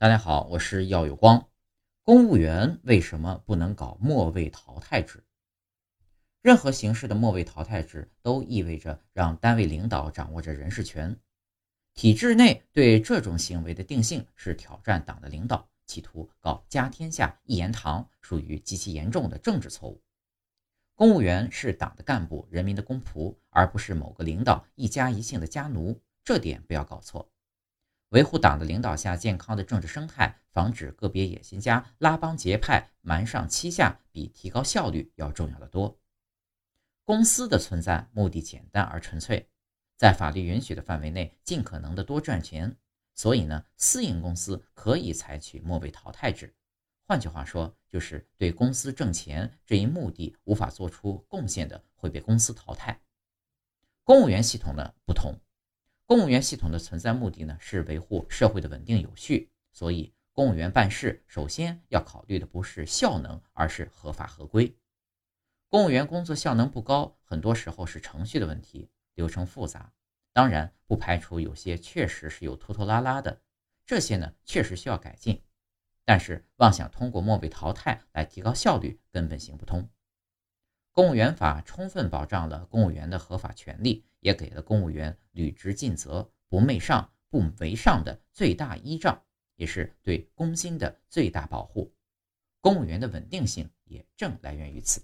大家好，我是耀有光。公务员为什么不能搞末位淘汰制？任何形式的末位淘汰制都意味着让单位领导掌握着人事权。体制内对这种行为的定性是挑战党的领导，企图搞家天下一言堂，属于极其严重的政治错误。公务员是党的干部、人民的公仆，而不是某个领导一家一姓的家奴，这点不要搞错。维护党的领导下健康的政治生态，防止个别野心家拉帮结派、瞒上欺下，比提高效率要重要的多。公司的存在目的简单而纯粹，在法律允许的范围内，尽可能的多赚钱。所以呢，私营公司可以采取末位淘汰制。换句话说，就是对公司挣钱这一目的无法做出贡献的，会被公司淘汰。公务员系统呢不同。公务员系统的存在目的呢，是维护社会的稳定有序，所以公务员办事首先要考虑的不是效能，而是合法合规。公务员工作效能不高，很多时候是程序的问题，流程复杂。当然，不排除有些确实是有拖拖拉拉的，这些呢确实需要改进。但是妄想通过末位淘汰来提高效率，根本行不通。公务员法充分保障了公务员的合法权利，也给了公务员履职尽责、不媚上、不为上的最大依仗，也是对公心的最大保护。公务员的稳定性也正来源于此。